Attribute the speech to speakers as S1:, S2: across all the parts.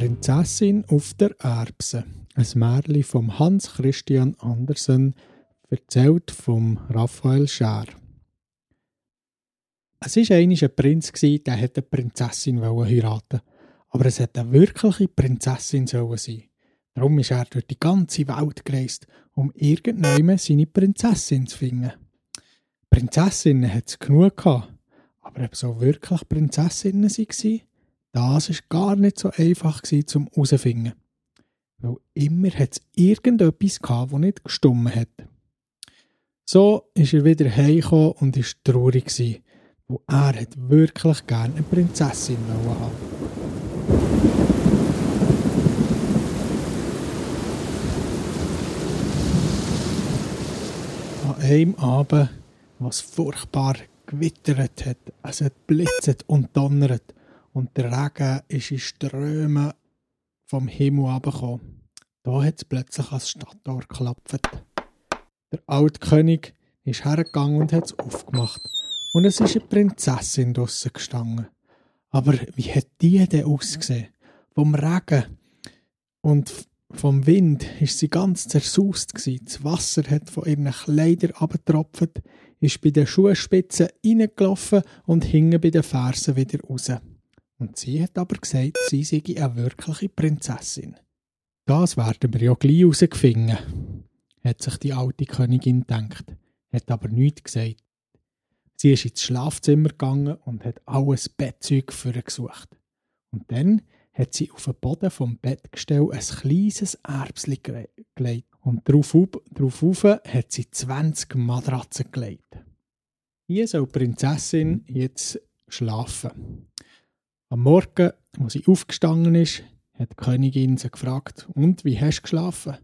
S1: Prinzessin auf der Erbse. Ein Märchen von Hans Christian Andersen, erzählt vom Raphael Scher. Es war einmal ein Prinz, der eine Prinzessin heiraten Aber es hätte eine wirkliche Prinzessin sein Darum ist er durch die ganze Welt gereist, um irgendjemand seine Prinzessin zu finden. Prinzessinnen hat es genug gehabt, aber ob so wirklich Prinzessinnen waren, das war gar nicht so einfach zum herauszufinden. Weil immer hat es irgendetwas gehabt, das nicht gestummen hat. So ist er wieder heimgekommen und war traurig, weil er hat wirklich gerne eine Prinzessin haben An einem Abend, was furchtbar gewittert hat, es hat blitzet und donnert und der Regen ist in Strömen vom Himmel abgekommen. Da hat es plötzlich ans Stadttor geklappt. Der alte König ist hergegangen und hat es aufgemacht. Und es ist eine Prinzessin draussen gestanden. Aber wie hat die denn ausgesehen? Vom Regen und vom Wind ist sie ganz zersaust. Das Wasser hat von ihren Kleidern abgetropft, ist bei den Schuhspitzen reingelaufen und hing bei den Fersen wieder raus. Und sie hat aber gesagt, sie sei eine wirkliche Prinzessin. Das werden wir ja gleich herausfinden, hat sich die alte Königin gedacht, hat aber nichts gesagt. Sie ist ins Schlafzimmer gegangen und hat alles Bettzeug für gesucht. Und dann hat sie auf den Boden vom Bettgestell ein kleines Erbsli gelegt. Und darauf hat sie 20 Matratzen gelegt. Hier soll die Prinzessin jetzt schlafen. Am Morgen, als sie aufgestanden ist, hat die Königin sie gefragt, und wie hast du geschlafen?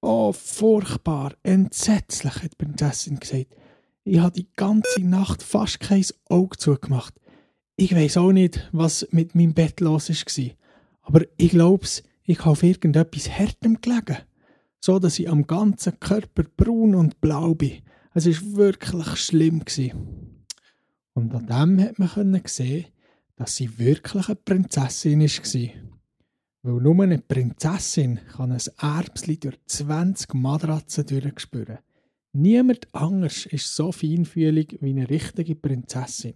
S1: Oh, furchtbar, entsetzlich, hat die Prinzessin gesagt. Ich habe die ganze Nacht fast kein Auge zugemacht. Ich weiß auch nicht, was mit meinem Bett los war. Aber ich glaube, ich habe auf irgendetwas Härtem gelegen. So, dass ich am ganzen Körper braun und blau bin. Es war wirklich schlimm. Und an dem hat man sehen, dass sie wirklich eine Prinzessin war. Weil nur eine Prinzessin kann ein Erbsli durch 20 Matratzen durchspüren. Niemand anders ist so feinfühlig wie eine richtige Prinzessin.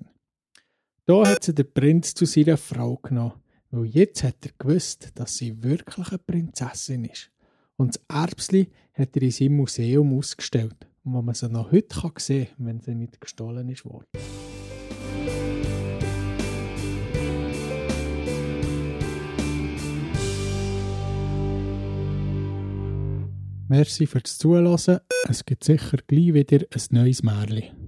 S1: Da hat sie der Prinz zu seiner Frau genommen, weil jetzt hat er gewusst, dass sie wirklich eine Prinzessin ist. Und das Erbsli hat er in seinem Museum ausgestellt, wo man sie noch heute sehen kann, wenn sie nicht gestohlen ist worden. Merci fürs Zuhören. Es gibt sicher gleich wieder ein neues Märchen.